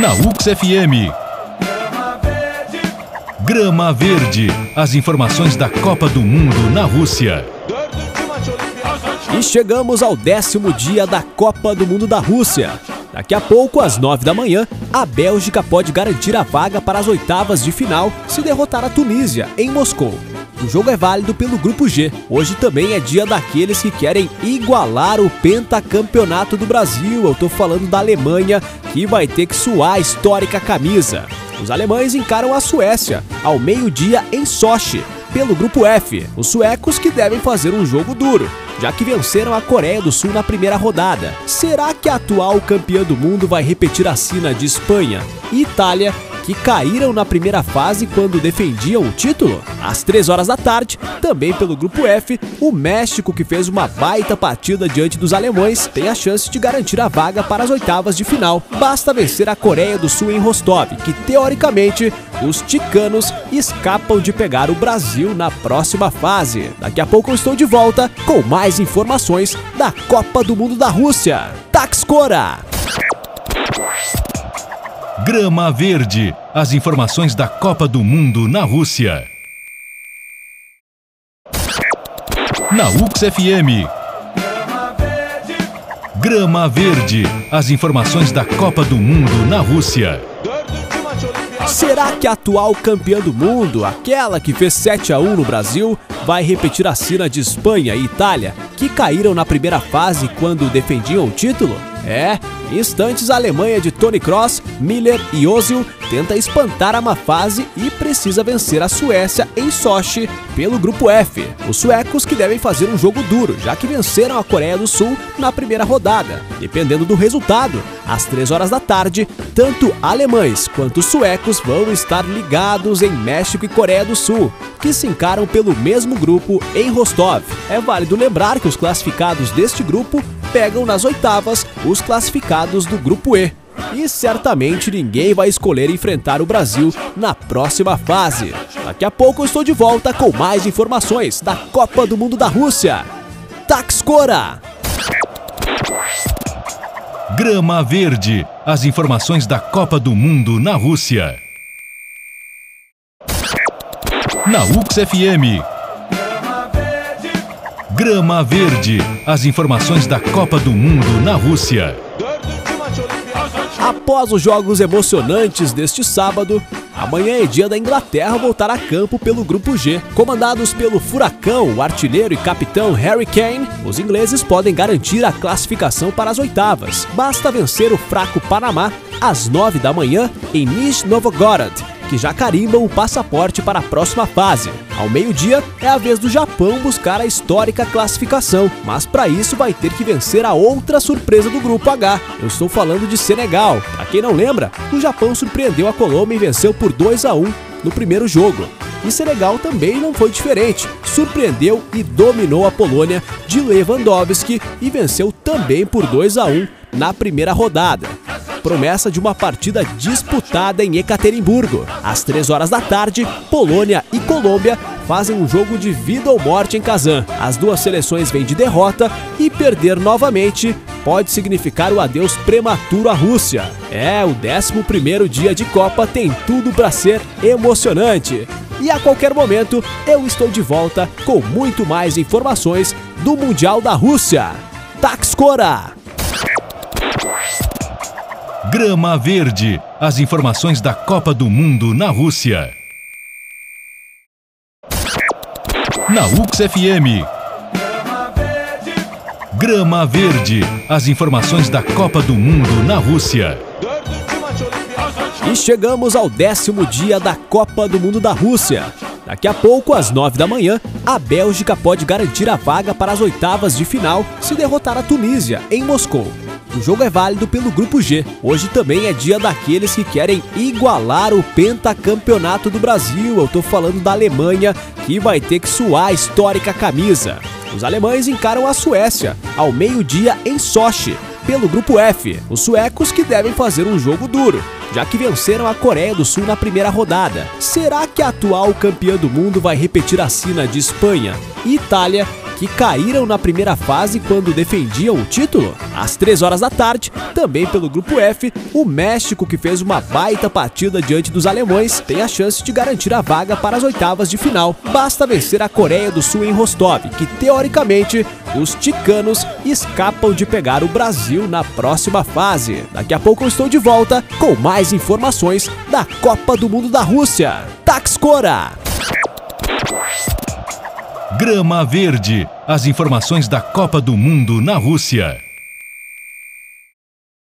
Na UX FM. Grama Verde. As informações da Copa do Mundo na Rússia. E chegamos ao décimo dia da Copa do Mundo da Rússia. Daqui a pouco, às nove da manhã, a Bélgica pode garantir a vaga para as oitavas de final se derrotar a Tunísia, em Moscou. O jogo é válido pelo Grupo G. Hoje também é dia daqueles que querem igualar o pentacampeonato do Brasil. Eu tô falando da Alemanha, que vai ter que suar a histórica camisa. Os alemães encaram a Suécia ao meio-dia em Sochi, pelo Grupo F. Os suecos que devem fazer um jogo duro, já que venceram a Coreia do Sul na primeira rodada. Será que a atual campeã do mundo vai repetir a sina de Espanha e Itália que caíram na primeira fase quando defendiam o título? Às 3 horas da tarde, também pelo grupo F, o México, que fez uma baita partida diante dos alemães, tem a chance de garantir a vaga para as oitavas de final. Basta vencer a Coreia do Sul em Rostov, que teoricamente os ticanos escapam de pegar o Brasil na próxima fase. Daqui a pouco eu estou de volta com mais informações da Copa do Mundo da Rússia. Taxcora! Grama Verde. As informações da Copa do Mundo na Rússia. Na UX FM. Grama Verde. As informações da Copa do Mundo na Rússia. Será que a atual campeã do mundo, aquela que fez 7 a 1 no Brasil, vai repetir a cena de Espanha e Itália, que caíram na primeira fase quando defendiam o título? É, em instantes a Alemanha de Tony Kroos, Miller e Ozil tenta espantar a má fase e precisa vencer a Suécia em Sochi pelo grupo F. Os suecos que devem fazer um jogo duro, já que venceram a Coreia do Sul na primeira rodada. Dependendo do resultado, às 3 horas da tarde, tanto alemães quanto suecos vão estar ligados em México e Coreia do Sul, que se encaram pelo mesmo grupo em Rostov. É válido lembrar que os classificados deste grupo pegam nas oitavas os classificados do Grupo E. E certamente ninguém vai escolher enfrentar o Brasil na próxima fase. Daqui a pouco eu estou de volta com mais informações da Copa do Mundo da Rússia. Taxcora! Grama Verde. As informações da Copa do Mundo na Rússia. Na UX FM. Grama Verde. As informações da Copa do Mundo na Rússia. Após os jogos emocionantes deste sábado, amanhã é dia da Inglaterra voltar a campo pelo Grupo G. Comandados pelo Furacão, o artilheiro e capitão Harry Kane, os ingleses podem garantir a classificação para as oitavas. Basta vencer o fraco Panamá às nove da manhã em Nizhny Novgorod que já carimbam o passaporte para a próxima fase. Ao meio-dia, é a vez do Japão buscar a histórica classificação, mas para isso vai ter que vencer a outra surpresa do grupo H. Eu estou falando de Senegal. Para quem não lembra, o Japão surpreendeu a Colômbia e venceu por 2 a 1 no primeiro jogo. E Senegal também não foi diferente. Surpreendeu e dominou a Polônia de Lewandowski e venceu também por 2 a 1 na primeira rodada promessa de uma partida disputada em Ekaterimburgo. Às 3 horas da tarde, Polônia e Colômbia fazem um jogo de vida ou morte em Kazan. As duas seleções vêm de derrota e perder novamente pode significar o adeus prematuro à Rússia. É, o 11 dia de Copa tem tudo para ser emocionante. E a qualquer momento eu estou de volta com muito mais informações do Mundial da Rússia. Taxcora! Grama Verde. As informações da Copa do Mundo na Rússia. Na UX FM. Grama Verde. As informações da Copa do Mundo na Rússia. E chegamos ao décimo dia da Copa do Mundo da Rússia. Daqui a pouco, às nove da manhã, a Bélgica pode garantir a vaga para as oitavas de final se derrotar a Tunísia, em Moscou. O jogo é válido pelo Grupo G. Hoje também é dia daqueles que querem igualar o pentacampeonato do Brasil. Eu tô falando da Alemanha, que vai ter que suar a histórica camisa. Os alemães encaram a Suécia ao meio-dia em Sochi, pelo Grupo F. Os suecos que devem fazer um jogo duro, já que venceram a Coreia do Sul na primeira rodada. Será que a atual campeã do mundo vai repetir a sina de Espanha Itália que caíram na primeira fase quando defendiam o título? Às 3 horas da tarde, também pelo grupo F, o México, que fez uma baita partida diante dos alemães, tem a chance de garantir a vaga para as oitavas de final. Basta vencer a Coreia do Sul em Rostov, que teoricamente os ticanos escapam de pegar o Brasil na próxima fase. Daqui a pouco eu estou de volta com mais informações da Copa do Mundo da Rússia. Tax Cora! Grama Verde. As informações da Copa do Mundo na Rússia.